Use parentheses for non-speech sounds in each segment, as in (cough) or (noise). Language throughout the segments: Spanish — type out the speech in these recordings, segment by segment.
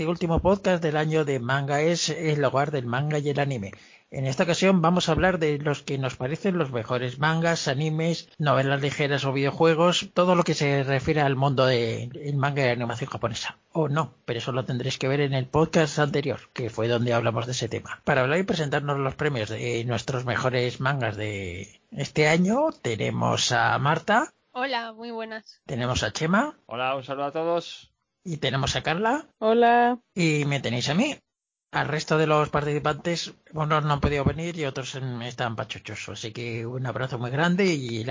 este último podcast del año de manga es el hogar del manga y el anime. En esta ocasión vamos a hablar de los que nos parecen los mejores mangas, animes, novelas ligeras o videojuegos, todo lo que se refiere al mundo del manga y la animación japonesa. O no, pero eso lo tendréis que ver en el podcast anterior, que fue donde hablamos de ese tema. Para hablar y presentarnos los premios de nuestros mejores mangas de este año, tenemos a Marta. Hola, muy buenas. Tenemos a Chema. Hola, un saludo a todos. Y tenemos a Carla. Hola. Y me tenéis a mí. Al resto de los participantes, unos no han podido venir y otros están pachuchos. Así que un abrazo muy grande y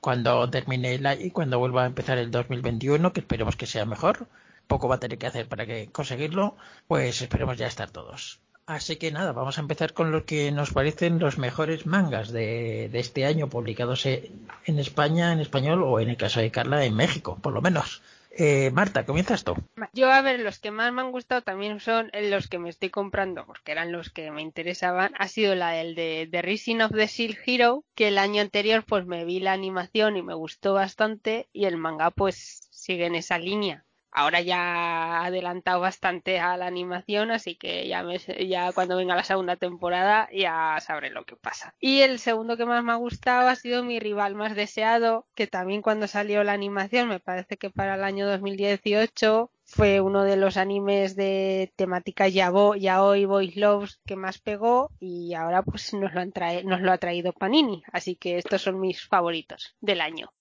cuando termine el y cuando vuelva a empezar el 2021, que esperemos que sea mejor, poco va a tener que hacer para que conseguirlo, pues esperemos ya estar todos. Así que nada, vamos a empezar con lo que nos parecen los mejores mangas de, de este año publicados en España, en español o en el caso de Carla en México, por lo menos. Eh, Marta, comienzas tú. Yo, a ver, los que más me han gustado también son los que me estoy comprando, porque eran los que me interesaban. Ha sido la del de The Rising of the Shield Hero, que el año anterior pues me vi la animación y me gustó bastante, y el manga pues sigue en esa línea ahora ya ha adelantado bastante a la animación, así que ya, ya cuando venga la segunda temporada ya sabré lo que pasa. Y el segundo que más me ha gustado ha sido mi rival más deseado, que también cuando salió la animación, me parece que para el año 2018, fue uno de los animes de temática yaoi, boys loves que más pegó y ahora pues nos lo, nos lo ha traído Panini, así que estos son mis favoritos del año.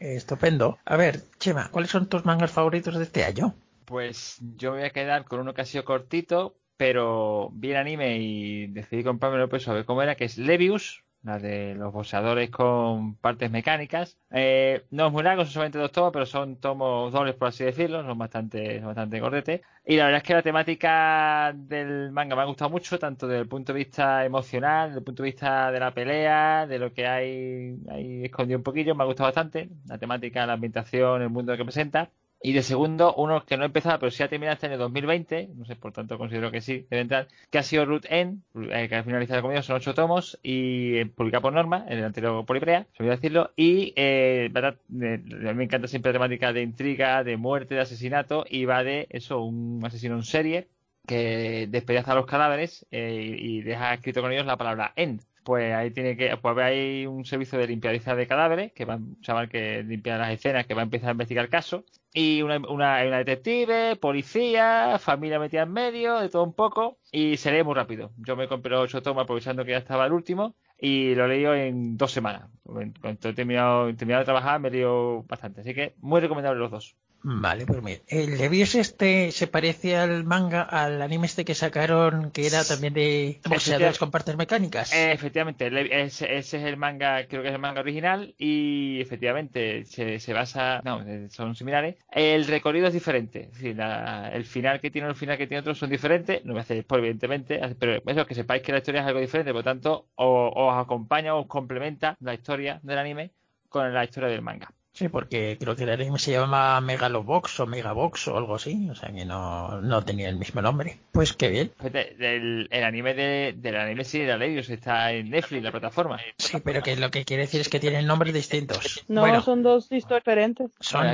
Estupendo. A ver, Chema, ¿cuáles son tus mangas favoritos de este año? Pues yo voy a quedar con uno que ha sido cortito, pero vi el anime y decidí comprármelo pues a ver cómo era, que es Levius, la de los boxeadores con partes mecánicas. Eh, no es muy largo, son solamente dos tomos, pero son tomos dobles, por así decirlo, son bastante, bastante cortetes. Y la verdad es que la temática del manga me ha gustado mucho, tanto desde el punto de vista emocional, desde el punto de vista de la pelea, de lo que hay, hay escondido un poquillo, me ha gustado bastante. La temática, la ambientación, el mundo que presenta. Y de segundo, uno que no ha empezado, pero sí ha terminado este año 2020, no sé, por tanto considero que sí, debe entrar, que ha sido Root N, eh, que ha finalizado conmigo, son ocho tomos, y eh, publicado por norma, en el anterior Poliprea, se a decirlo, y eh, verdad, me encanta siempre la temática de intriga, de muerte, de asesinato, y va de eso, un asesino en serie, que despedaza los cadáveres eh, y deja escrito con ellos la palabra end pues ahí tiene que, pues hay un servicio de limpieza de cadáveres, que va, chaval que limpia las escenas, que va a empezar a investigar el caso, y una, una, una detective, policía, familia metida en medio, de todo un poco, y se lee muy rápido. Yo me compré ocho tomas aprovechando que ya estaba el último, y lo leí en dos semanas. Cuando he terminado, terminado de trabajar, me leído bastante, así que muy recomendable los dos. Vale, pues mira, el Levius este se parece al manga, al anime este que sacaron, que era también de boxeadores con partes mecánicas. efectivamente, ese, es el manga, creo que es el manga original, y efectivamente se, se basa, no, son similares. El recorrido es diferente, es el final que tiene el final que tiene otros son diferentes, no me hace por evidentemente, pero eso, que sepáis que la historia es algo diferente, por lo tanto, os, os acompaña, os complementa la historia del anime con la historia del manga. Sí, porque creo que el anime se llama Megalobox o Megabox o algo así, o sea que no, no tenía el mismo nombre. Pues qué bien. El, el anime de, del anime sí de Aleios está en Netflix, la plataforma. Sí, pero que lo que quiere decir es que tienen nombres distintos. No, son dos historias diferentes. Son,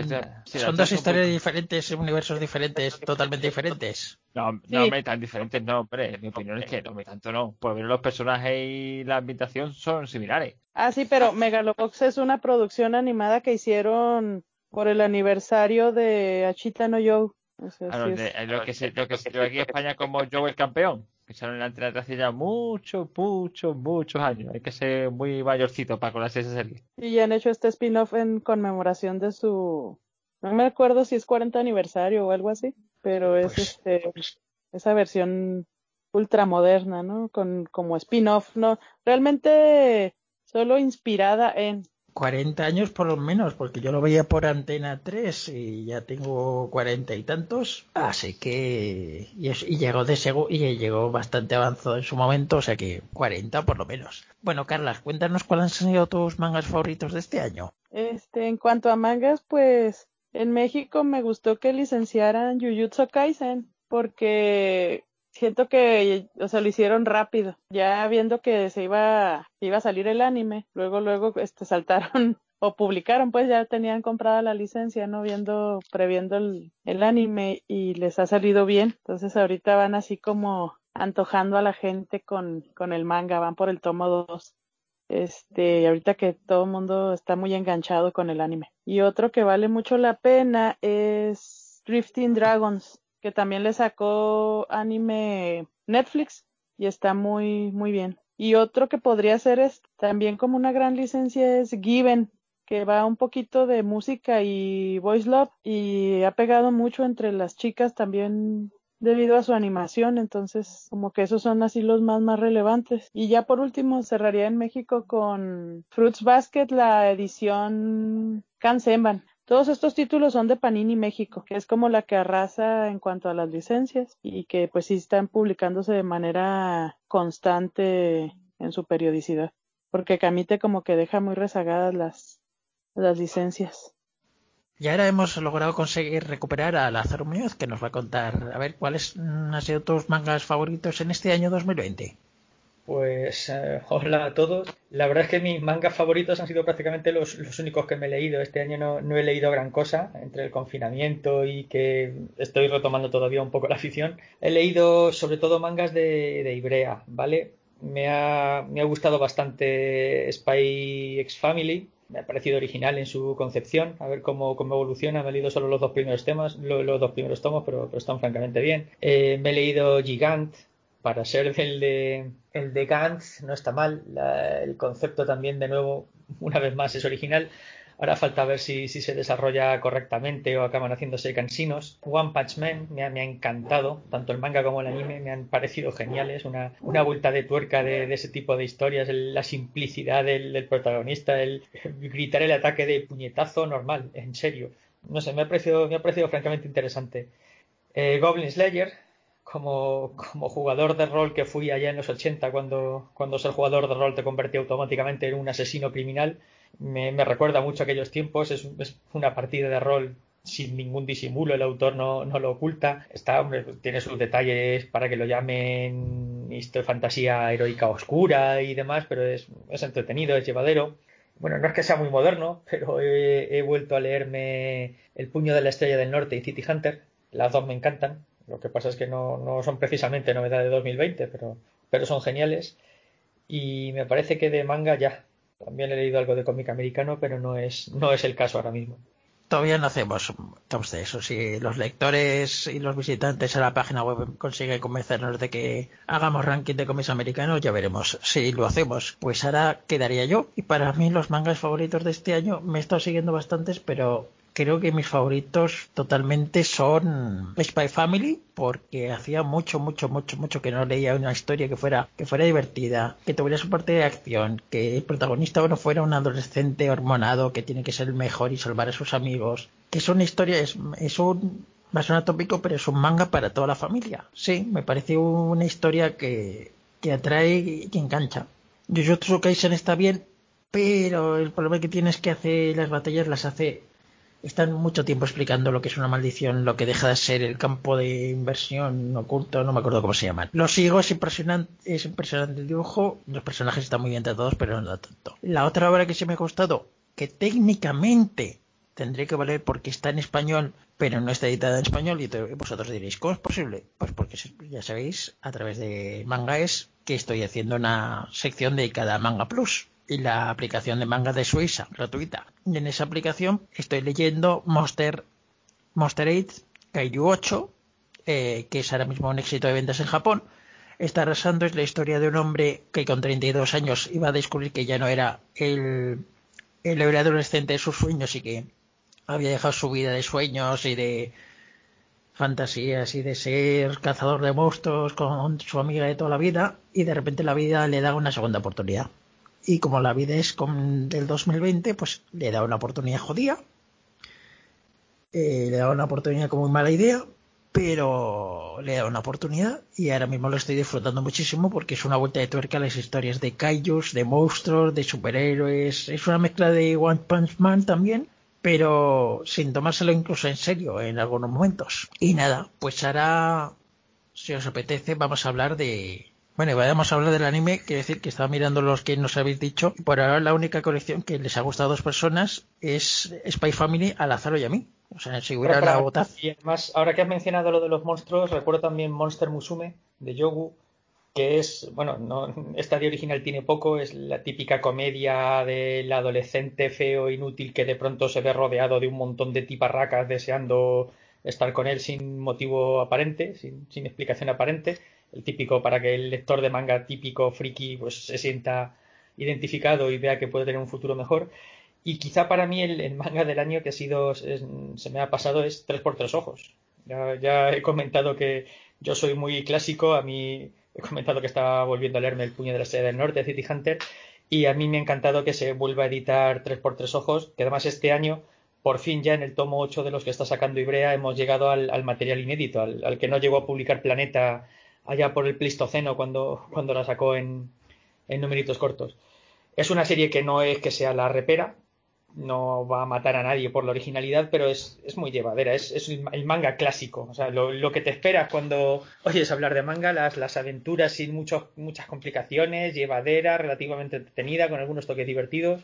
son dos historias diferentes, universos diferentes, totalmente diferentes. No, no, hombre, tan diferentes no, hombre. Mi opinión es que no, tanto no. Pues ver los personajes y la ambientación son similares. Ah, sí, pero Megalobox es una producción animada que hicieron por el aniversario de Achita no Joe. lo, que se, lo que se aquí en España como Joe el campeón, que en la antena hace ya muchos, muchos, muchos años. Hay que ser muy mayorcito para conocer esa serie. Y ya han hecho este spin-off en conmemoración de su... No me acuerdo si es 40 aniversario o algo así, pero es pues este esa versión ultramoderna, ¿no? Con como spin-off, ¿no? Realmente solo inspirada en 40 años por lo menos, porque yo lo veía por Antena 3 y ya tengo cuarenta y tantos, así que y, llegó de y llegó bastante avanzado en su momento, o sea que 40 por lo menos. Bueno, Carla, cuéntanos cuáles han sido tus mangas favoritos de este año. Este, en cuanto a mangas, pues en México me gustó que licenciaran Jujutsu Kaisen porque siento que, o sea, lo hicieron rápido. Ya viendo que se iba, iba a salir el anime, luego, luego, este, saltaron (laughs) o publicaron, pues ya tenían comprada la licencia, ¿no? Viendo, previendo el, anime y les ha salido bien. Entonces ahorita van así como antojando a la gente con, con el manga, van por el tomo 2. Este, ahorita que todo el mundo está muy enganchado con el anime. Y otro que vale mucho la pena es Drifting Dragons, que también le sacó anime Netflix y está muy, muy bien. Y otro que podría ser es también como una gran licencia es Given, que va un poquito de música y voice love y ha pegado mucho entre las chicas también debido a su animación, entonces como que esos son así los más más relevantes. Y ya por último cerraría en México con Fruits Basket la edición Kansenban. Todos estos títulos son de Panini México, que es como la que arrasa en cuanto a las licencias y que pues sí están publicándose de manera constante en su periodicidad, porque Camite como que deja muy rezagadas las, las licencias. Y ahora hemos logrado conseguir recuperar a Lázaro Muñoz, que nos va a contar, a ver, ¿cuáles han sido tus mangas favoritos en este año 2020? Pues eh, hola a todos. La verdad es que mis mangas favoritos han sido prácticamente los, únicos que me he leído. Este año no, no, he leído gran cosa entre el confinamiento y que estoy retomando todavía un poco la afición. He leído sobre todo mangas de, de Ibrea, ¿vale? Me ha, me ha gustado bastante Spy X Family, me ha parecido original en su concepción, a ver cómo, cómo evoluciona. Me he leído solo los dos primeros temas, los, los dos primeros tomos, pero, pero están francamente bien. Eh, me he leído Gigant, para ser el de, el de Gantz, no está mal. La, el concepto también, de nuevo, una vez más, es original. Ahora falta ver si, si se desarrolla correctamente o acaban haciéndose cansinos. One Punch Man me ha, me ha, encantado, tanto el manga como el anime me han parecido geniales. Una, una vuelta de tuerca de, ese tipo de historias, el, la simplicidad del, del, protagonista, el gritar el ataque de puñetazo normal, en serio. No sé, me ha parecido, me ha parecido francamente interesante. Eh, Goblin Slayer, como, como, jugador de rol que fui allá en los 80, cuando, cuando ser jugador de rol te convertía automáticamente en un asesino criminal, me, me recuerda mucho a aquellos tiempos. Es, es, una partida de rol sin ningún disimulo, el autor no, no lo oculta. Está, hombre, tiene sus detalles para que lo llamen historia, fantasía heroica oscura y demás, pero es, es entretenido, es llevadero. Bueno, no es que sea muy moderno, pero he, vuelto a leerme El puño de la estrella del norte y City Hunter. Las dos me encantan lo que pasa es que no, no son precisamente novedad de 2020, pero, pero son geniales. Y me parece que de manga ya. También he leído algo de cómic americano, pero no es, no es el caso ahora mismo. Todavía no hacemos de eso. Si los lectores y los visitantes a la página web consiguen convencernos de que hagamos ranking de cómics americanos, ya veremos si lo hacemos. Pues ahora quedaría yo. Y para mí los mangas favoritos de este año me he estado siguiendo bastantes, pero creo que mis favoritos totalmente son Spy Family porque hacía mucho mucho mucho mucho que no leía una historia que fuera que fuera divertida que tuviera su parte de acción que el protagonista no fuera un adolescente hormonado que tiene que ser el mejor y salvar a sus amigos que es una historia es, es un va a sonar tópico pero es un manga para toda la familia. Sí me parece una historia que que atrae y que engancha. Jujutsu Kaisen está bien pero el problema que tiene es que hace las batallas las hace están mucho tiempo explicando lo que es una maldición, lo que deja de ser el campo de inversión oculto, no me acuerdo cómo se llaman. Lo sigo, es impresionante, es impresionante el dibujo, los personajes están muy bien tratados, pero no tanto. La otra obra que se me ha gustado, que técnicamente tendría que valer porque está en español, pero no está editada en español, y vosotros diréis, ¿cómo es posible? Pues porque ya sabéis, a través de Manga es que estoy haciendo una sección dedicada a Manga Plus la aplicación de manga de Suiza, gratuita. Y en esa aplicación estoy leyendo Monster, Monster 8, Kaiju 8, eh, que es ahora mismo un éxito de ventas en Japón. Está arrasando, es la historia de un hombre que con 32 años iba a descubrir que ya no era el, el héroe adolescente de sus sueños y que había dejado su vida de sueños y de fantasías y de ser cazador de monstruos con su amiga de toda la vida y de repente la vida le da una segunda oportunidad y como la vida es con, del 2020, pues le da una oportunidad jodida. Eh, le da una oportunidad como muy mala idea, pero le da una oportunidad y ahora mismo lo estoy disfrutando muchísimo porque es una vuelta de tuerca a las historias de kaijus, de monstruos, de superhéroes. Es una mezcla de One Punch Man también, pero sin tomárselo incluso en serio en algunos momentos. Y nada, pues ahora, si os apetece, vamos a hablar de Bueno, y vayamos a hablar del anime, quiero decir que estaba mirando los que nos habéis dicho. Por ahora la única colección que les ha gustado a dos personas es Spy Family a Lázaro y a mí. O sea, si hubiera la votación. Y además, ahora que has mencionado lo de los monstruos, recuerdo también Monster Musume de Yogu, que es, bueno, no, esta original tiene poco, es la típica comedia del adolescente feo, inútil, que de pronto se ve rodeado de un montón de tiparracas deseando estar con él sin motivo aparente, sin, sin explicación aparente el típico para que el lector de manga típico friki pues se sienta identificado y vea que puede tener un futuro mejor. Y quizá para mí el, manga del año que ha sido, se me ha pasado es Tres por Tres Ojos. Ya, he comentado que yo soy muy clásico, a mí he comentado que estaba volviendo a leerme El puño de la estrella del norte, City Hunter, y a mí me ha encantado que se vuelva a editar Tres por Tres Ojos, que además este año, por fin ya en el tomo 8 de los que está sacando Ibrea, hemos llegado al, material inédito, al, que no llegó a publicar Planeta allá por el Pleistoceno cuando, cuando la sacó en, en numeritos cortos. Es una serie que no es que sea la repera, no va a matar a nadie por la originalidad, pero es, es muy llevadera, es, es, el manga clásico, o sea, lo, lo, que te esperas cuando oyes hablar de manga, las, las aventuras sin muchos, muchas complicaciones, llevadera, relativamente entretenida, con algunos toques divertidos,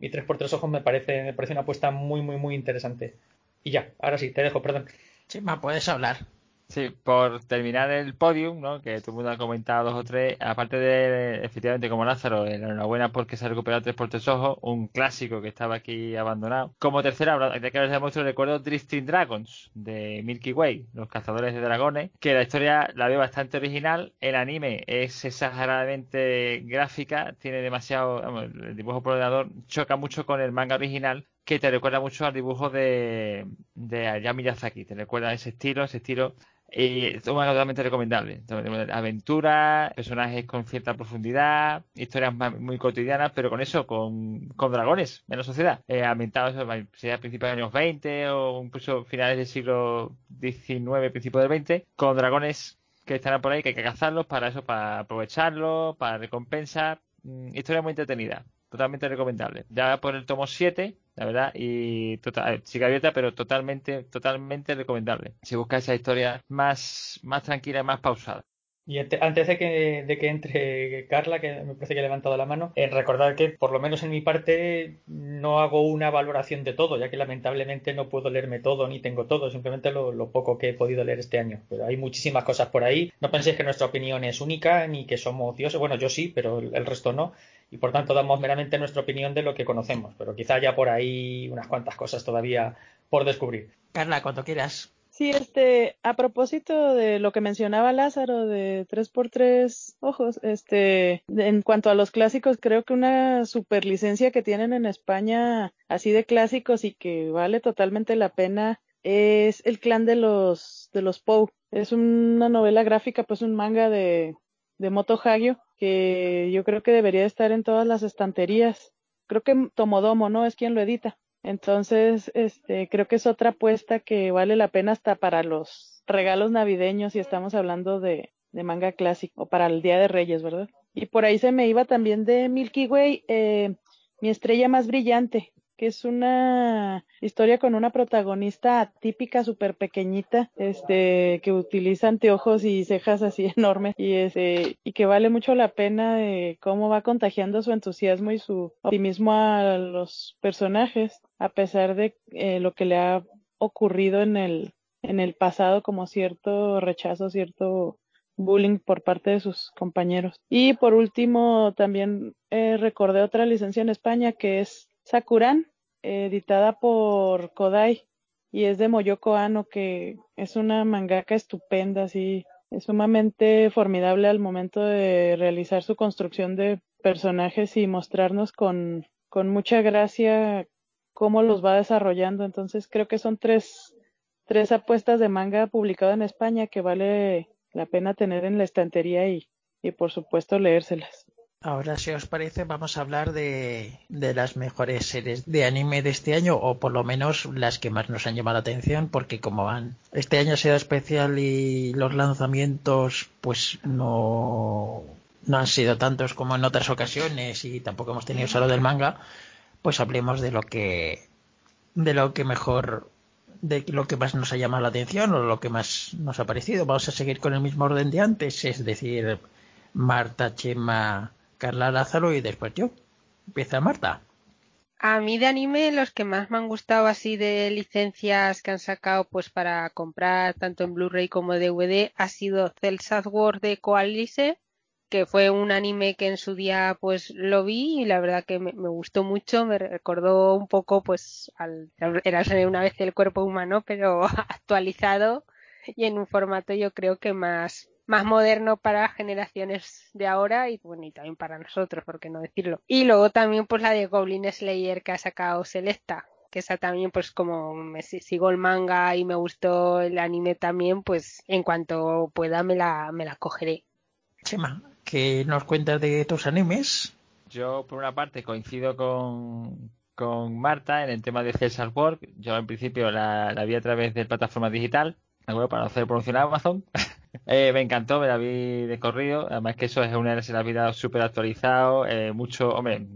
y tres por tres ojos me parece, me parece una apuesta muy, muy, muy interesante. Y ya, ahora sí, te dejo, perdón. Chema, puedes hablar. Sí, por terminar el podium, ¿no? que todo el mundo ha comentado dos o tres, aparte de, efectivamente, como Lázaro, enhorabuena porque se ha recuperado tres por tres ojos, un clásico que estaba aquí abandonado. Como tercera, de que les demuestro, recuerdo Drifting Dragons, de Milky Way, los cazadores de dragones, que la historia la veo bastante original, el anime es exageradamente gráfica, tiene demasiado, el dibujo por ordenador choca mucho con el manga original, que te recuerda mucho al dibujo de, de Hayao Miyazaki, te recuerda ese estilo, ese estilo y es totalmente recomendable. Aventuras, personajes con cierta profundidad, historias muy cotidianas, pero con eso, con, con dragones en la sociedad. Eh, ambientados a principios de los años 20 o incluso finales del siglo XIX, principios del XX, con dragones que están por ahí, que hay que cazarlos para eso, para aprovecharlos, para recompensar. Mm, historia muy entretenida totalmente recomendable. Ya por el tomo 7, la verdad, y total, eh, sigue abierta, pero totalmente, totalmente recomendable. Si buscas esa historia más, más tranquila y más pausada. Y antes de que, de que entre Carla, que me parece que ha levantado la mano, en recordar que por lo menos en mi parte no hago una valoración de todo, ya que lamentablemente no puedo leerme todo ni tengo todo, simplemente lo, lo, poco que he podido leer este año. Pero hay muchísimas cosas por ahí. No penséis que nuestra opinión es única ni que somos ociosos. Bueno, yo sí, pero el resto no. Y por tanto damos meramente nuestra opinión de lo que conocemos. Pero quizá haya por ahí unas cuantas cosas todavía por descubrir. Carla, cuando quieras. Sí, este, a propósito de lo que mencionaba Lázaro de 3x3 ojos, este, en cuanto a los clásicos, creo que una super licencia que tienen en España, así de clásicos y que vale totalmente la pena, es El clan de los, de los Pou. Es una novela gráfica, pues un manga de, de Moto Hagio, que yo creo que debería estar en todas las estanterías. Creo que Tomodomo, ¿no? Es quien lo edita. Entonces, este, creo que es otra apuesta que vale la pena hasta para los regalos navideños si estamos hablando de, de manga clásico o para el Día de Reyes, ¿verdad? Y por ahí se me iba también de Milky Way, eh, mi estrella más brillante, que es una historia con una protagonista típica, súper pequeñita, este, que utiliza anteojos y cejas así (laughs) enormes y este, y que vale mucho la pena de cómo va contagiando su entusiasmo y su optimismo a los personajes, a pesar de eh, lo que le ha ocurrido en el, en el pasado como cierto rechazo, cierto bullying por parte de sus compañeros. Y por último, también eh, recordé otra licencia en España que es Sakuran, editada por Kodai y es de Moyoko Ano, que es una mangaka estupenda, así, es sumamente formidable al momento de realizar su construcción de personajes y mostrarnos con, con mucha gracia cómo los va desarrollando. Entonces creo que son tres, tres apuestas de manga publicado en España que vale la pena tener en la estantería y, y por supuesto leérselas. Ahora, si os parece, vamos a hablar de, de, las mejores series de anime de este año, o por lo menos las que más nos han llamado la atención, porque como van, este año ha sido especial y los lanzamientos, pues no, no han sido tantos como en otras ocasiones y tampoco hemos tenido solo del manga, pues hablemos de lo que, de lo que mejor, de lo que más nos ha llamado la atención o lo que más nos ha parecido. Vamos a seguir con el mismo orden de antes, es decir, Marta, Chema, Carla Lázaro y después yo. Empieza Marta. A mí de anime los que más me han gustado así de licencias que han sacado pues para comprar tanto en Blu-ray como DVD ha sido Cell War de Coalice, que fue un anime que en su día pues lo vi y la verdad que me, gustó mucho, me recordó un poco pues al era una vez el cuerpo humano pero (laughs) actualizado y en un formato yo creo que más más moderno para generaciones de ahora y bueno y también para nosotros por qué no decirlo. Y luego también pues la de Goblin Slayer que ha sacado Selecta que esa también pues como me sigo el manga y me gustó el anime también pues en cuanto pueda me la me la cogeré. Chema ¿qué nos cuentas de tus animes? Yo por una parte coincido con con Marta en el tema de César Work yo en principio la, la vi a través de plataforma digital para hacer promoción a Amazon (laughs) Eh, me encantó, me la vi de corrido. Además que eso es una se la vida súper actualizado. Eh, mucho, hombre,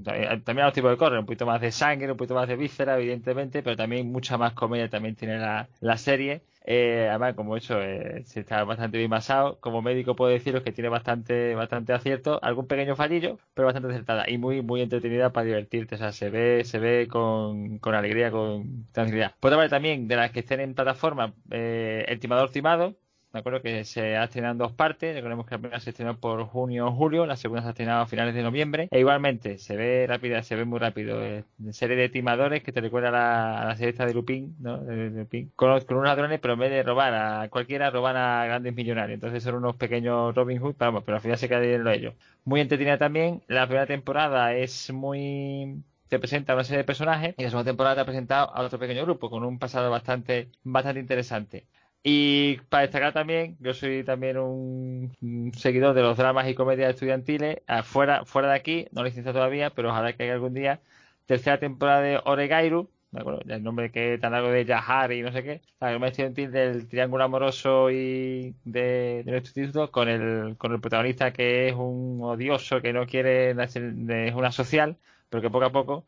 también a los tipos de correr, un poquito más de sangre, un poquito más de víscera, evidentemente, pero también mucha más comedia también tiene la, la serie. Eh, además, como eso, eh, se está bastante bien basado. Como médico puedo deciros que tiene bastante, bastante acierto, algún pequeño fallillo, pero bastante acertada y muy, muy entretenida para divertirte. O sea, se ve, se ve con, con alegría, con tranquilidad. Por otra también de las que estén en plataforma, eh, El Timador Timado, me acuerdo que se ha estrenado en dos partes. Recordemos que la primera se estrenó por junio o julio, la segunda se ha estrenado a finales de noviembre. E igualmente, se ve rápida, se ve muy rápido. Eh, serie de timadores que te recuerda a la, a la serie de Lupin, ¿no? De, Lupin. Con, unos ladrones, pero en vez de robar a cualquiera, roban a grandes millonarios. Entonces son unos pequeños Robin Hood, pero, pero al final se queda en ellos. Muy entretenida también. La primera temporada es muy te presenta una serie de personajes y la segunda temporada te ha presentado a otro pequeño grupo con un pasado bastante bastante interesante. Y para destacar también, yo soy también un, seguidor de los dramas y comedias estudiantiles, fuera, fuera de aquí, no licencia todavía, pero ojalá que haya algún día, tercera temporada de Oregairu, me acuerdo, el nombre que tan largo de Yahar y no sé qué, la comedia estudiantil del triángulo amoroso y de, de, nuestro instituto con el, con el protagonista que es un odioso que no quiere, es una social, pero que poco a poco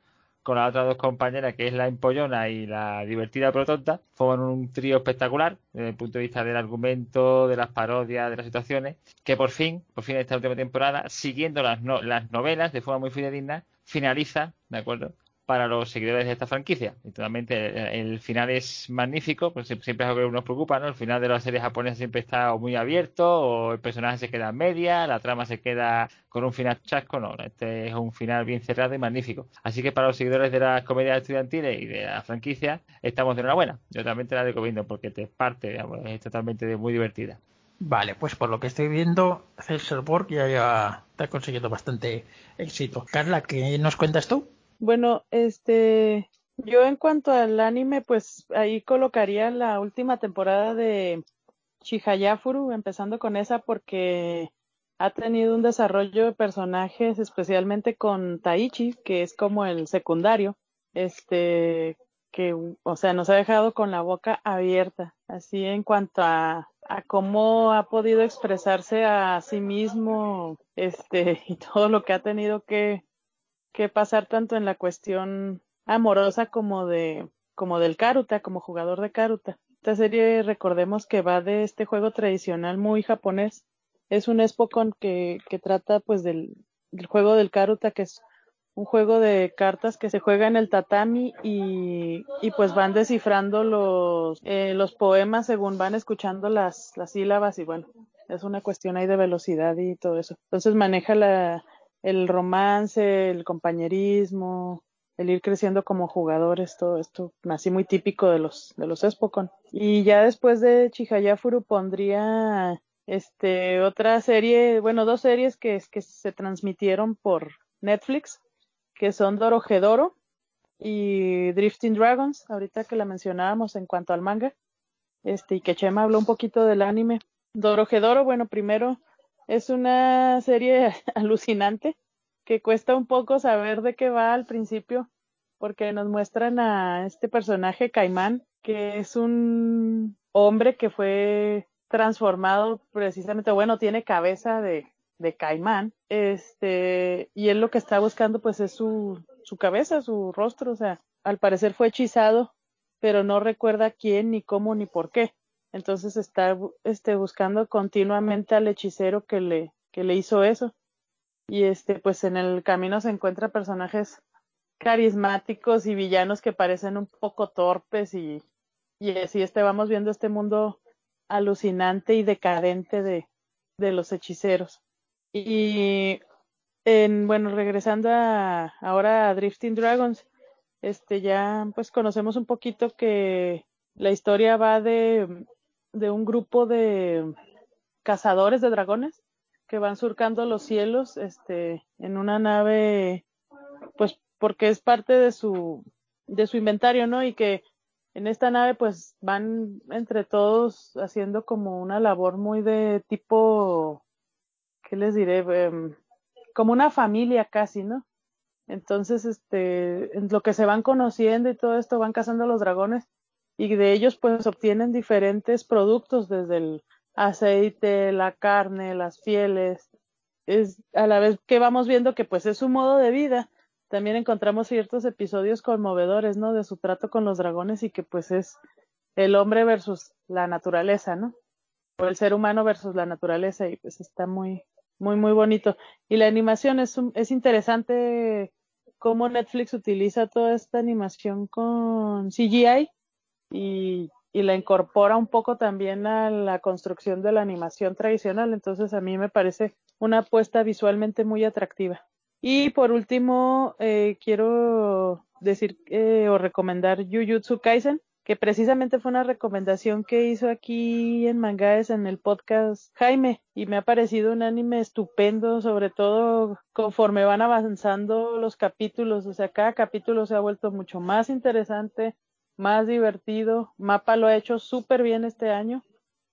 con las otras dos compañeras, que es la empollona y la divertida pero tonta, forman un trío espectacular desde el punto de vista del argumento, de las parodias, de las situaciones, que por fin, por fin esta última temporada, siguiendo las, las novelas de forma muy fidedigna, finaliza, ¿de acuerdo? Para los seguidores de esta franquicia. Y totalmente el, final es magnífico, pues siempre es algo que nos preocupa, ¿no? El final de las series japonesas siempre está muy abierto, o el personaje se queda en media, la trama se queda con un final chasco, no, este es un final bien cerrado y magnífico. Así que para los seguidores de las comedias estudiantiles y de la franquicia, estamos de enhorabuena. Yo también te la recomiendo porque te parte, digamos, es totalmente muy divertida. Vale, pues por lo que estoy viendo, César Borg ya, ya está consiguiendo bastante éxito. Carla, ¿qué nos cuentas tú? Bueno, este, yo en cuanto al anime, pues ahí colocaría la última temporada de Chihayafuru, empezando con esa porque ha tenido un desarrollo de personajes, especialmente con Taichi, que es como el secundario, este, que, o sea, nos ha dejado con la boca abierta, así en cuanto a, a cómo ha podido expresarse a sí mismo, este, (laughs) y todo lo que ha tenido que que pasar tanto en la cuestión amorosa como de como del Karuta, como jugador de Karuta. Esta serie recordemos que va de este juego tradicional muy japonés. Es un Espocon que, que trata pues del, juego del Karuta, que es un juego de cartas que se juega en el tatami y, y pues van descifrando los, eh, los poemas según van escuchando las, las sílabas y bueno, es una cuestión ahí de velocidad y todo eso. Entonces maneja la, el romance, el compañerismo, el ir creciendo como jugadores, todo esto así muy típico de los de los Espocon. Y ya después de Chihayafuru pondría este otra serie, bueno, dos series que, que se transmitieron por Netflix, que son Dorohedoro y Drifting Dragons, ahorita que la mencionábamos en cuanto al manga. Este, y que Chema habló un poquito del anime. Dorohedoro, bueno, primero es una serie (laughs) alucinante que cuesta un poco saber de qué va al principio porque nos muestran a este personaje Caimán que es un hombre que fue transformado precisamente, bueno, tiene cabeza de, de caimán, este, y él lo que está buscando pues es su, su cabeza, su rostro, o sea, al parecer fue hechizado, pero no recuerda quién, ni cómo, ni por qué. Entonces está este, buscando continuamente al hechicero que le, que le hizo eso. Y este, pues en el camino se encuentra personajes carismáticos y villanos que parecen un poco torpes y, y así este vamos viendo este mundo alucinante y decadente de, de los hechiceros. Y en, bueno, regresando a, ahora a Drifting Dragons, este ya pues conocemos un poquito que la historia va de, de un grupo de cazadores de dragones que van surcando los cielos este en una nave pues porque es parte de su de su inventario, ¿no? Y que en esta nave pues van entre todos haciendo como una labor muy de tipo ¿qué les diré? Em, como una familia casi, ¿no? Entonces, este, lo que se van conociendo y todo esto, van cazando los dragones y de ellos pues obtienen diferentes productos desde el aceite, la carne, las pieles. Es a la vez que vamos viendo que pues es su modo de vida. También encontramos ciertos episodios conmovedores, ¿no? De su trato con los dragones y que pues es el hombre versus la naturaleza, ¿no? O el ser humano versus la naturaleza y pues está muy, muy, muy bonito. Y la animación es, es interesante cómo Netflix utiliza toda esta animación con CGI y, la incorpora un poco también a la construcción de la animación tradicional. Entonces a mí me parece una apuesta visualmente muy atractiva. Y por último, eh, quiero decir eh, o recomendar Jujutsu Kaisen, que precisamente fue una recomendación que hizo aquí en Mangaes en el podcast Jaime y me ha parecido un anime estupendo, sobre todo conforme van avanzando los capítulos, o sea, cada capítulo se ha vuelto mucho más interesante, más divertido. Mapa lo ha hecho súper bien este año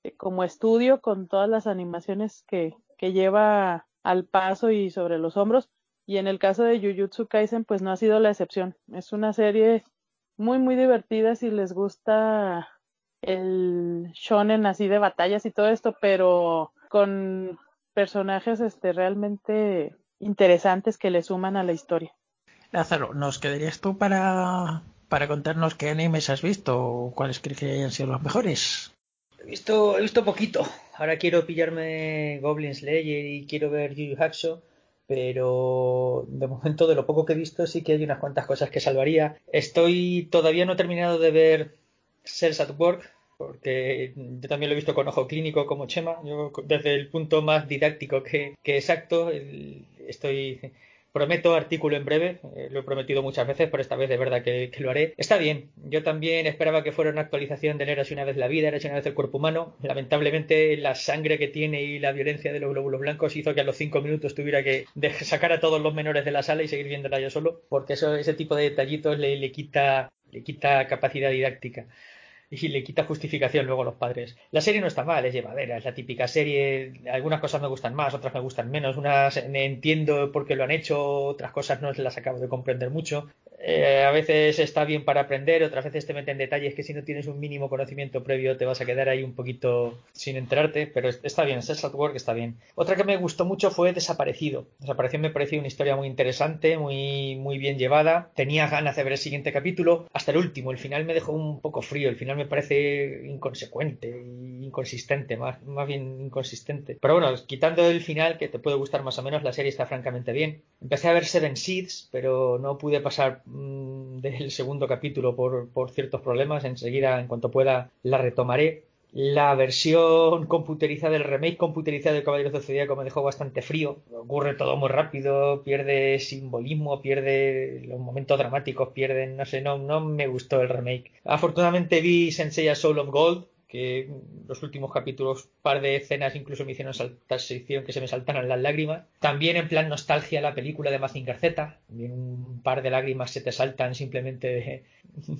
eh, como estudio con todas las animaciones que, que lleva al paso y sobre los hombros. Y en el caso de Jujutsu Kaisen, pues no ha sido la excepción. Es una serie muy, muy divertida si les gusta el shonen así de batallas y todo esto, pero con personajes este realmente interesantes que le suman a la historia. Lázaro, ¿nos quedarías tú para, para contarnos qué animes has visto o cuáles crees que hayan sido los mejores? He visto, he visto poquito. Ahora quiero pillarme Goblin Slayer y quiero ver Yu Yu Hakusho pero de momento de lo poco que he visto sí que hay unas cuantas cosas que salvaría. Estoy todavía no he terminado de ver Cells at Work porque yo también lo he visto con ojo clínico como Chema, yo desde el punto más didáctico que, que exacto estoy Prometo artículo en breve, eh, lo he prometido muchas veces, pero esta vez de verdad que, lo haré. Está bien, yo también esperaba que fuera una actualización de Eras una vez la vida, Eras una vez el cuerpo humano. Lamentablemente la sangre que tiene y la violencia de los glóbulos blancos hizo que a los cinco minutos tuviera que sacar a todos los menores de la sala y seguir viéndola yo solo, porque eso, ese tipo de detallitos le, le quita le quita capacidad didáctica y le quita justificación luego a los padres. La serie no está mal, es llevadera, es la típica serie. Algunas cosas me gustan más, otras me gustan menos. Unas entiendo por qué lo han hecho, otras cosas no las acabo de comprender mucho. Eh, a veces está bien para aprender, otras veces te meten detalles que si no tienes un mínimo conocimiento previo te vas a quedar ahí un poquito sin enterarte, pero está bien, Cells at Work está bien. Otra que me gustó mucho fue Desaparecido. Desaparición me pareció una historia muy interesante, muy, muy bien llevada. Tenía ganas de ver el siguiente capítulo, hasta el último. El final me dejó un poco frío, el final me parece inconsecuente inconsistente, más, más bien inconsistente. Pero bueno, quitando el final, que te puede gustar más o menos, la serie está francamente bien. Empecé a ver Seven Seeds, pero no pude pasar del segundo capítulo por, por ciertos problemas. Enseguida, en cuanto pueda, la retomaré. La versión computerizada, el remake computerizado de Caballeros de Zodíaco me dejó bastante frío. Ocurre todo muy rápido, pierde simbolismo, pierde los momentos dramáticos, pierden, no sé, no, no me gustó el remake. Afortunadamente vi Sensei Soul of Gold, que los últimos capítulos, par de escenas incluso me hicieron saltar, sección que se me saltaran las lágrimas. También en plan nostalgia la película de Mazinger Z, también un par de lágrimas se te saltan simplemente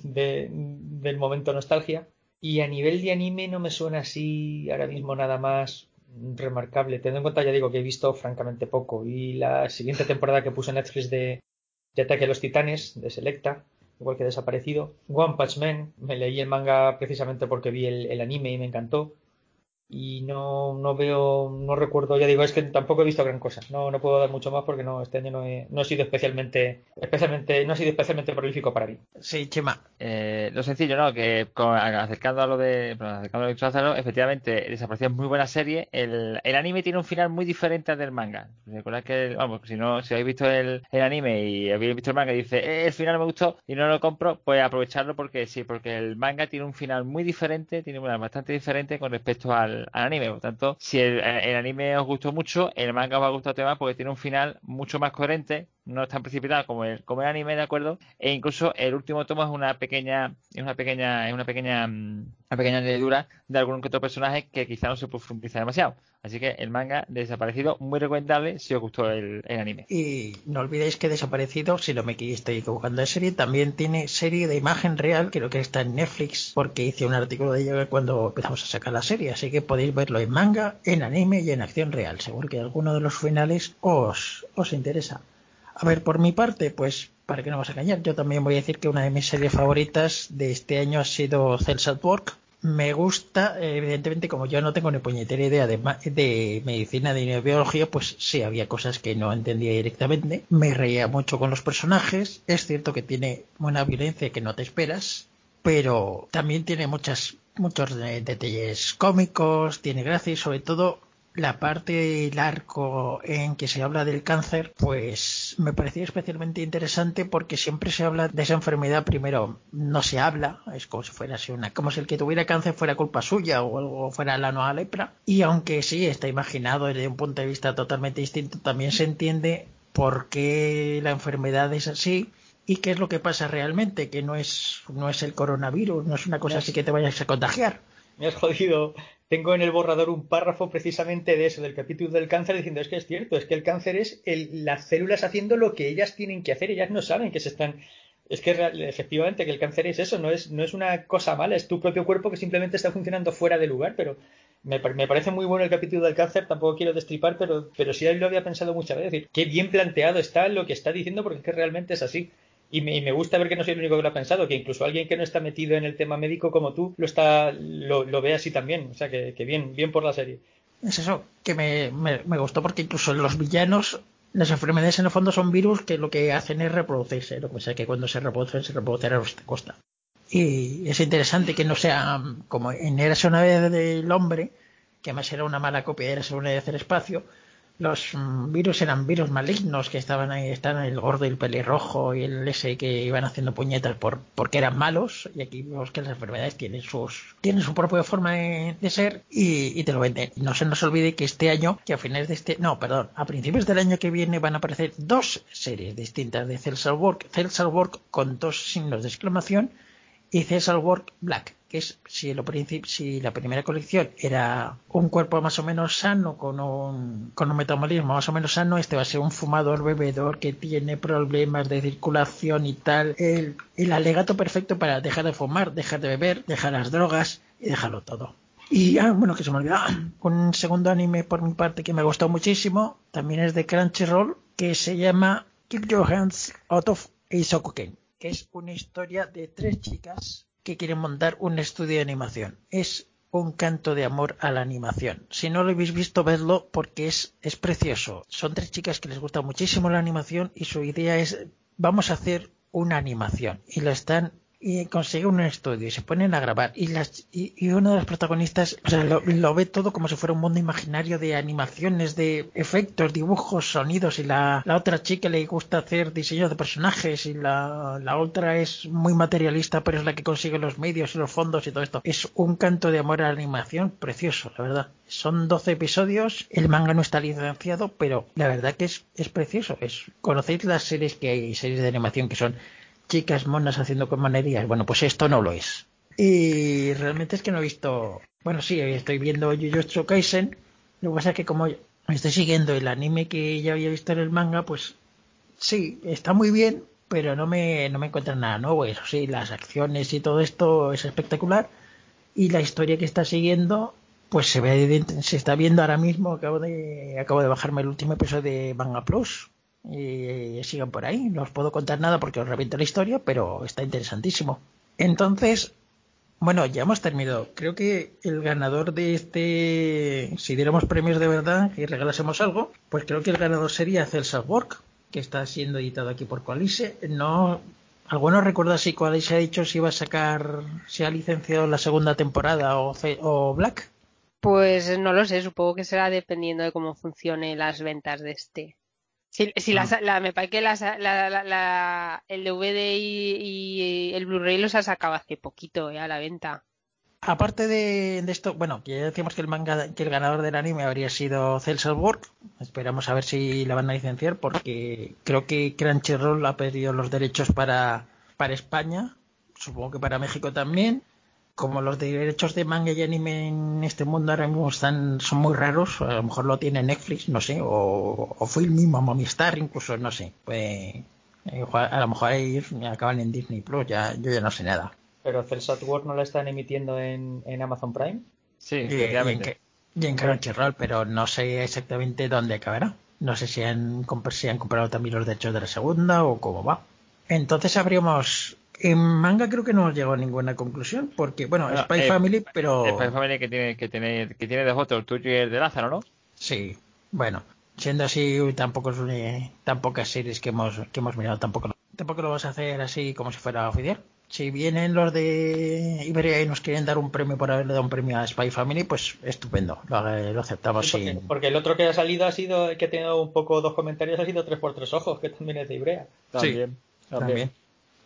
de, del momento nostalgia. Y a nivel de anime no me suena así ahora mismo nada más remarcable. Teniendo en cuenta, ya digo, que he visto francamente poco. Y la siguiente temporada que puse Netflix de, de Ataque a los Titanes, de Selecta, igual que desaparecido. One Punch Man, me leí el manga precisamente porque vi el, anime y me encantó. Y no, no veo, no recuerdo, ya digo, es que tampoco he visto gran cosa. No, no puedo dar mucho más porque no, este año no he, no he sido especialmente, especialmente, no ha sido especialmente prolífico para mí. Sí, Chema. Eh, lo sencillo, ¿no? Que acercando a lo de, bueno, acercando a lo de efectivamente, desapareció muy buena serie. El, el, anime tiene un final muy diferente al del manga. Recordad que, vamos, si no, si habéis visto el, el anime y habéis visto el manga y dice, eh, el final me gustó y no lo compro, pues aprovecharlo porque sí, porque el manga tiene un final muy diferente, tiene una bastante diferente con respecto al, anime. Por tanto, si el, anime os gustó mucho, el manga os va a gustar porque tiene un final mucho más coherente, no es tan precipitado como el, como el anime, ¿de acuerdo? E incluso el último tomo es una pequeña, es una pequeña, es una pequeña, mm, una pequeña añadidura de algún que otro personaje que quizá no se profundiza demasiado. Así que el manga desaparecido, muy recomendable si os gustó el, anime. Y no olvidéis que desaparecido, si no me estoy equivocando de serie, también tiene serie de imagen real, creo que está en Netflix, porque hice un artículo de ello cuando empezamos a sacar la serie. Así que podéis verlo en manga, en anime y en acción real. Seguro que alguno de los finales os, os interesa. A ver, por mi parte, pues para que no vas a engañar, yo también voy a decir que una de mis series favoritas de este año ha sido Cells at Work. Me gusta, evidentemente, como yo no tengo ni puñetera idea de, de medicina ni de biología, pues sí, había cosas que no entendía directamente. Me reía mucho con los personajes. Es cierto que tiene una violencia que no te esperas, pero también tiene muchas muchos detalles cómicos, tiene gracia y sobre todo la parte del arco en que se habla del cáncer, pues me parecía especialmente interesante porque siempre se habla de esa enfermedad, primero no se habla, es como si fuera así una, como si el que tuviera cáncer fuera culpa suya o algo fuera la nueva lepra. Y aunque sí está imaginado desde un punto de vista totalmente distinto, también se entiende por qué la enfermedad es así y qué es lo que pasa realmente, que no es, no es el coronavirus, no es una cosa así que te vayas a contagiar. Me has jodido tengo en el borrador un párrafo precisamente de eso, del capítulo del cáncer, diciendo es que es cierto, es que el cáncer es el, las células haciendo lo que ellas tienen que hacer, ellas no saben que se están... Es que efectivamente que el cáncer es eso, no es, no es una cosa mala, es tu propio cuerpo que simplemente está funcionando fuera de lugar, pero me, me, parece muy bueno el capítulo del cáncer, tampoco quiero destripar, pero, pero sí lo había pensado muchas veces, decir, qué bien planteado está lo que está diciendo porque es que realmente es así. Y me, gusta ver que no soy el único que lo ha pensado, que incluso alguien que no está metido en el tema médico como tú lo está lo, ve así también. O sea, que, bien, bien por la serie. Es eso, que me, gustó porque incluso los villanos las enfermedades en el fondo son virus que lo que hacen es reproducirse, lo que sea que cuando se reproducen se reproducen a costa. Y es interesante que no sea como en Érase una vez del hombre, que además era una mala copia de Érase una vez del espacio, los virus eran virus malignos que estaban ahí, estaban el gordo y el pelirrojo y el ese que iban haciendo puñetas por, porque eran malos y aquí vemos que las enfermedades tienen sus tienen su propia forma de, ser y, te lo venden. Y no se nos olvide que este año, que a finales de este, no, perdón, a principios del año que viene van a aparecer dos series distintas de Cells Work, Cells Work con dos signos de exclamación y César Work Black, que es si, lo, si la primera colección era un cuerpo más o menos sano, con un, con un metabolismo más o menos sano, este va a ser un fumador bebedor que tiene problemas de circulación y tal. El, el alegato perfecto para dejar de fumar, dejar de beber, dejar las drogas y dejarlo todo. Y ah, bueno, que se me olvidó. (clears throat) Un segundo anime por mi parte que me gustado muchísimo, también es de Crunchyroll, que se llama Keep Your Hands Out of Isokuken que es una historia de tres chicas que quieren montar un estudio de animación. Es un canto de amor a la animación. Si no lo habéis visto, vedlo porque es, es precioso. Son tres chicas que les gusta muchísimo la animación y su idea es vamos a hacer una animación y la están y consigue un estudio y se ponen a grabar y las y, uno de los protagonistas o sea, lo, ve todo como si fuera un mundo imaginario de animaciones de efectos dibujos sonidos y la, la otra chica le gusta hacer diseños de personajes y la, la otra es muy materialista pero es la que consigue los medios y los fondos y todo esto. Es un canto de amor a la animación precioso la verdad. Son 12 episodios el manga no está licenciado pero la verdad que es, es precioso. Es conocéis las series que hay series de animación que son chicas monas haciendo comanerías. Bueno, pues esto no lo es. Y realmente es que no he visto. Bueno, sí, estoy viendo Jujutsu Kaisen. Lo que pasa es que como estoy siguiendo el anime que ya había visto en el manga, pues sí, está muy bien, pero no me, no me nada nuevo. Eso sí, las acciones y todo esto es espectacular. Y la historia que está siguiendo, pues se ve, se está viendo ahora mismo. Acabo de, acabo de bajarme el último episodio de Manga Plus y sigan por ahí. No os puedo contar nada porque os reviento la historia, pero está interesantísimo. Entonces, Bueno, ya hemos terminado. Creo que el ganador de este, si diéramos premios de verdad y regalásemos algo, pues creo que el ganador sería Celsa Work, que está siendo editado aquí por Coalice. No, ¿Alguno recuerda si Coalice ha dicho si va a sacar, si ha licenciado la segunda temporada o, o Black? Pues no lo sé, supongo que será dependiendo de cómo funcionen las ventas de este. Si, si Ah. la, me parece que la, la, la, el DVD y, y, el Blu-ray los ha sacado hace poquito ya a la venta. Aparte de, de, esto, bueno, ya decíamos que el manga, que el ganador del anime habría sido Celsius Esperamos a ver si la van a licenciar porque creo que Crunchyroll ha pedido los derechos para, para España, supongo que para México también. Como los derechos de manga y anime en este mundo ahora mismo están, son muy raros, a lo mejor lo tiene Netflix, no sé, o, o Filmin, o Movistar, incluso, no sé. Pues a lo mejor ahí acaban en Disney Plus, ya, yo ya no sé nada. ¿Pero Celsat World no la están emitiendo en, en Amazon Prime? Sí, y, efectivamente. Y en, en Crunchyroll, pero no sé exactamente dónde acabará. No sé si han, si han comprado también los derechos de la segunda o cómo va. Entonces habríamos en manga creo que no hemos llegado a ninguna conclusión, porque, bueno, No, Spy eh, Family, pero... Spy Family que tiene, que tiene, que tiene dos otros, el tuyo y el de Lázaro, ¿no? Sí, bueno, siendo así, tampoco es una, tan pocas series que hemos, que hemos mirado, tampoco, tampoco lo vas a hacer así como si fuera oficial. Si vienen los de Iberia y nos quieren dar un premio por haberle dado un premio a Spy Family, pues estupendo, lo, lo aceptamos Sí, porque, sin... porque el otro que ha salido ha sido, que ha tenido un poco dos comentarios, ha sido 3x3 ojos, que también es de Ibrea. También. También.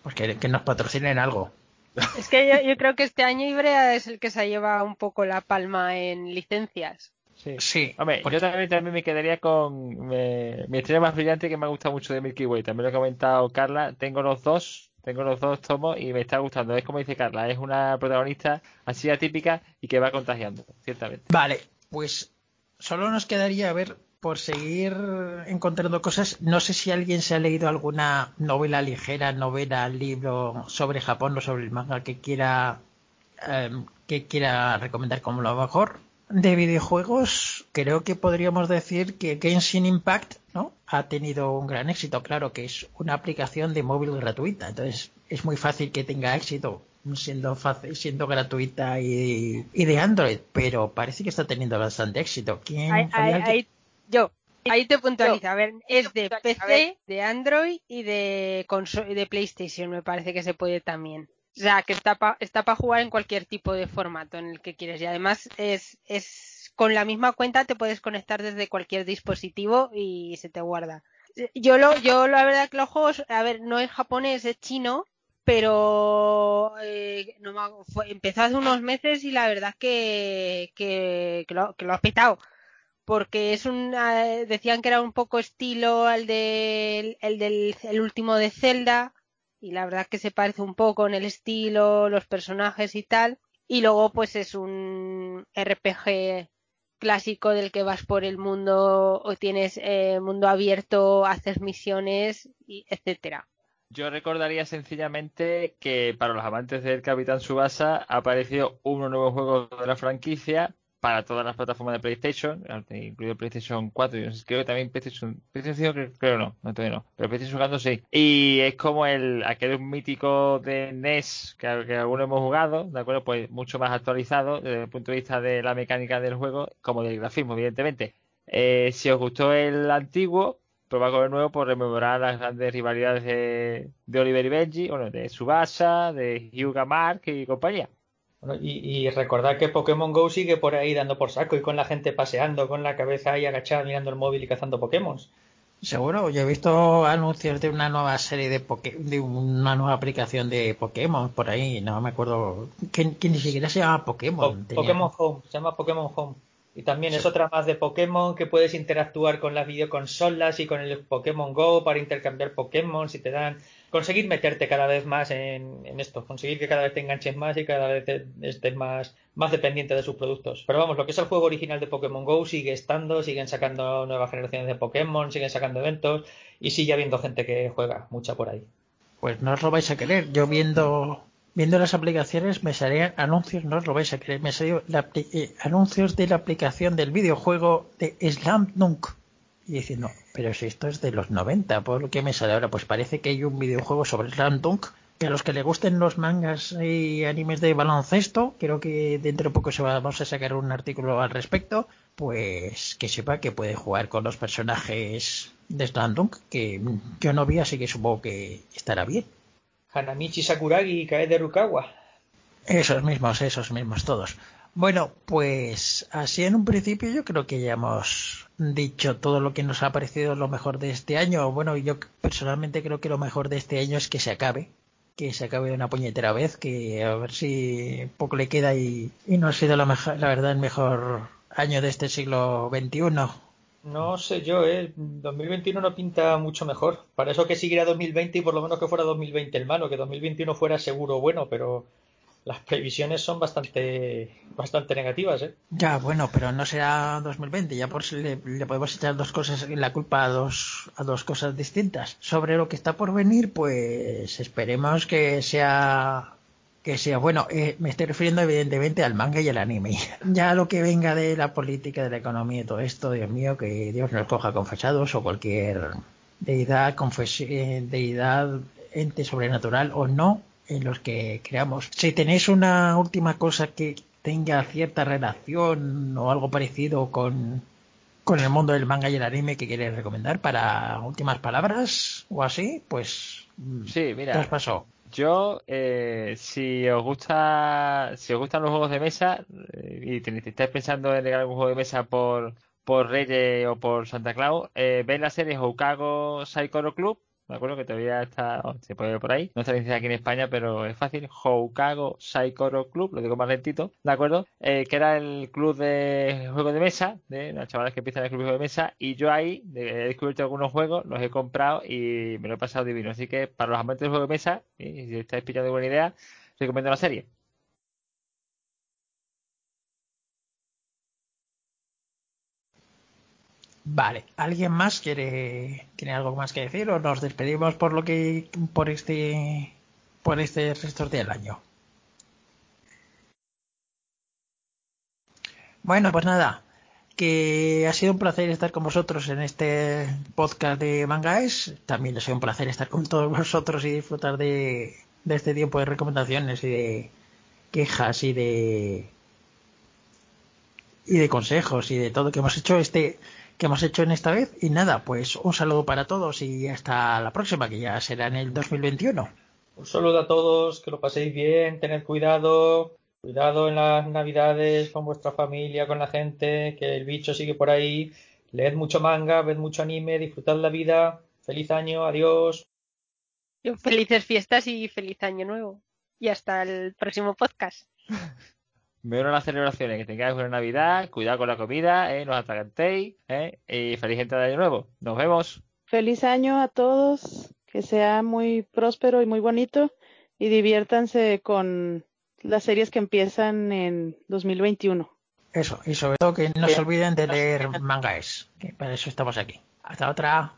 Pues que, que nos patrocinen algo. Es que yo, yo, creo que este año Ibrea es el que se lleva un poco la palma en licencias. Sí. sí Hombre, porque... yo también, también me quedaría con mi estrella más brillante que me ha gustado mucho de Milky Way. También lo ha comentado Carla. Tengo los dos, tengo los dos tomos y me está gustando. Es como dice Carla, es una protagonista así atípica y que va contagiando, ciertamente. Vale, pues solo nos quedaría a ver por seguir encontrando cosas, no sé si alguien se ha leído alguna novela ligera, novela, libro sobre Japón o sobre el manga que quiera eh, que quiera recomendar como lo mejor. De videojuegos, creo que podríamos decir que Genshin Impact ¿no? ha tenido un gran éxito. Claro que es una aplicación de móvil gratuita, entonces es muy fácil que tenga éxito siendo fácil, siendo gratuita y, y, de Android, pero parece que está teniendo bastante éxito. ¿Quién, yo, ahí te puntualizo. A ver, es de PC, de Android y de, de PlayStation, me parece que se puede también. O sea, que está para está pa jugar en cualquier tipo de formato en el que quieres. Y además es, es con la misma cuenta te puedes conectar desde cualquier dispositivo y se te guarda. Yo lo, yo la verdad que los juegos, a ver, no es japonés, es chino, pero eh, no me, fue, empezó hace unos meses y la verdad que, que, que, lo, que lo ha petado porque es un eh, decían que era un poco estilo al del el del el último de Zelda y la verdad que se parece un poco en el estilo, los personajes y tal y luego pues es un RPG clásico del que vas por el mundo o tienes eh, mundo abierto, haces misiones y etcétera. Yo recordaría sencillamente que para los amantes del Capitán Subasa ha aparecido un nuevo juego de la franquicia para todas las plataformas de PlayStation, incluido PlayStation 4, yo creo que también PlayStation, PlayStation 5 creo, no, no todavía no, pero PlayStation 4 sí. Y es como el aquel mítico de NES que, que algunos hemos jugado, ¿de acuerdo? Pues mucho más actualizado desde el punto de vista de la mecánica del juego, como del grafismo, evidentemente. Eh, si os gustó el antiguo, probar con el nuevo por rememorar las grandes rivalidades de, de Oliver y Benji, bueno, de Subasa, de Hyuga Mark y compañía. Bueno, y, y, recordar que Pokémon Go sigue por ahí dando por saco y con la gente paseando con la cabeza ahí agachada mirando el móvil y cazando Pokémon. Seguro, yo he visto anuncios de una nueva serie de Poké de una nueva aplicación de Pokémon por ahí, no me acuerdo, que, que ni siquiera se llama Pokémon. Po Pokémon Home, se llama Pokémon Home. Y también sí. es otra más de Pokémon que puedes interactuar con las videoconsolas y con el Pokémon Go para intercambiar Pokémon si te dan conseguir meterte cada vez más en, esto, conseguir que cada vez te enganches más y cada vez estés más, más dependiente de sus productos. Pero vamos, lo que es el juego original de Pokémon Go sigue estando, siguen sacando nuevas generaciones de Pokémon, siguen sacando eventos y sigue habiendo gente que juega mucha por ahí. Pues no os lo vais a querer. Yo viendo viendo las aplicaciones me salían anuncios, no os lo vais a creer, me salían eh, anuncios de la aplicación del videojuego de Slam Dunk. Y diciendo, pero si esto es de los 90, por lo que me sale ahora, pues parece que hay un videojuego sobre Slam Dunk que a los que le gusten los mangas y animes de baloncesto, creo que dentro de poco se va, vamos a sacar un artículo al respecto, pues que sepa que puede jugar con los personajes de Slandunk, que yo no vi, así que supongo que estará bien. Hanamichi Sakuragi y Kaede Rukawa. Esos mismos, esos mismos, todos. Bueno, pues así en un principio yo creo que ya hemos dicho todo lo que nos ha parecido lo mejor de este año. Bueno, yo personalmente creo que lo mejor de este año es que se acabe, que se acabe de una puñetera vez, que a ver si poco le queda y, no ha sido la, verdad el mejor año de este siglo XXI. No sé yo, ¿eh? 2021 no pinta mucho mejor. Para eso que siguiera 2020 y por lo menos que fuera 2020 el malo, que 2021 fuera seguro bueno, pero las previsiones son bastante bastante negativas, ¿eh? Ya, bueno, pero no será 2020, ya por si le, podemos echar dos cosas la culpa a dos a dos cosas distintas. Sobre lo que está por venir, pues esperemos que sea que sea bueno, eh, me estoy refiriendo evidentemente al manga y al anime. (laughs) Ya lo que venga de la política, de la economía y todo esto, Dios mío, que Dios nos coja confesados o cualquier deidad, eh, deidad, ente sobrenatural o no, en los que creamos. Si tenéis una última cosa que tenga cierta relación o algo parecido con, con el mundo del manga y el anime que queréis recomendar para últimas palabras o así, pues sí, mira, ¿qué os pasó? Yo, eh, si os gusta, si os gustan los juegos de mesa eh, y estáis pensando en regalar un juego de mesa por por Reyes o por Santa Claus, eh, veis la serie Hokago Saikoro Club me acuerdo que todavía está, oh, se puede ver por ahí, no está licenciada aquí en España, pero es fácil, Houkago Saikoro Club, lo digo más lentito, ¿de acuerdo? Eh, que era el club de juego de mesa, de las chavales que empiezan el club de juego de mesa, y yo ahí he descubierto algunos juegos, los he comprado y me lo he pasado divino. Así que para los amantes del juego de mesa, si estáis pillando buena idea, recomiendo la serie. Vale, ¿alguien más quiere tiene algo más que decir o nos despedimos por lo que por este por este resto del año? Bueno, pues nada, que ha sido un placer estar con vosotros en este podcast de Mangaes. También ha sido un placer estar con todos vosotros y disfrutar de, este tiempo de recomendaciones y de quejas y de y de consejos y de todo que hemos hecho este que hemos hecho en esta vez. Y nada, pues un saludo para todos y hasta la próxima, que ya será en el 2021. Un saludo a todos, que lo paséis bien, tened cuidado, cuidado en las navidades con vuestra familia, con la gente, que el bicho sigue por ahí. Leed mucho manga, ved mucho anime, disfrutad la vida. Feliz año, adiós. Felices fiestas y feliz año nuevo. Y hasta el próximo podcast. (laughs) Mejor las celebraciones, que tengáis buena Navidad, cuidado con la comida, ¿eh? no os atragantéis, ¿eh? y feliz entrada de año nuevo. Nos vemos. Feliz año a todos, que sea muy próspero y muy bonito, y diviértanse con las series que empiezan en 2021. Eso, y sobre todo que no se olviden de leer mangaes, que para eso estamos aquí. Hasta otra.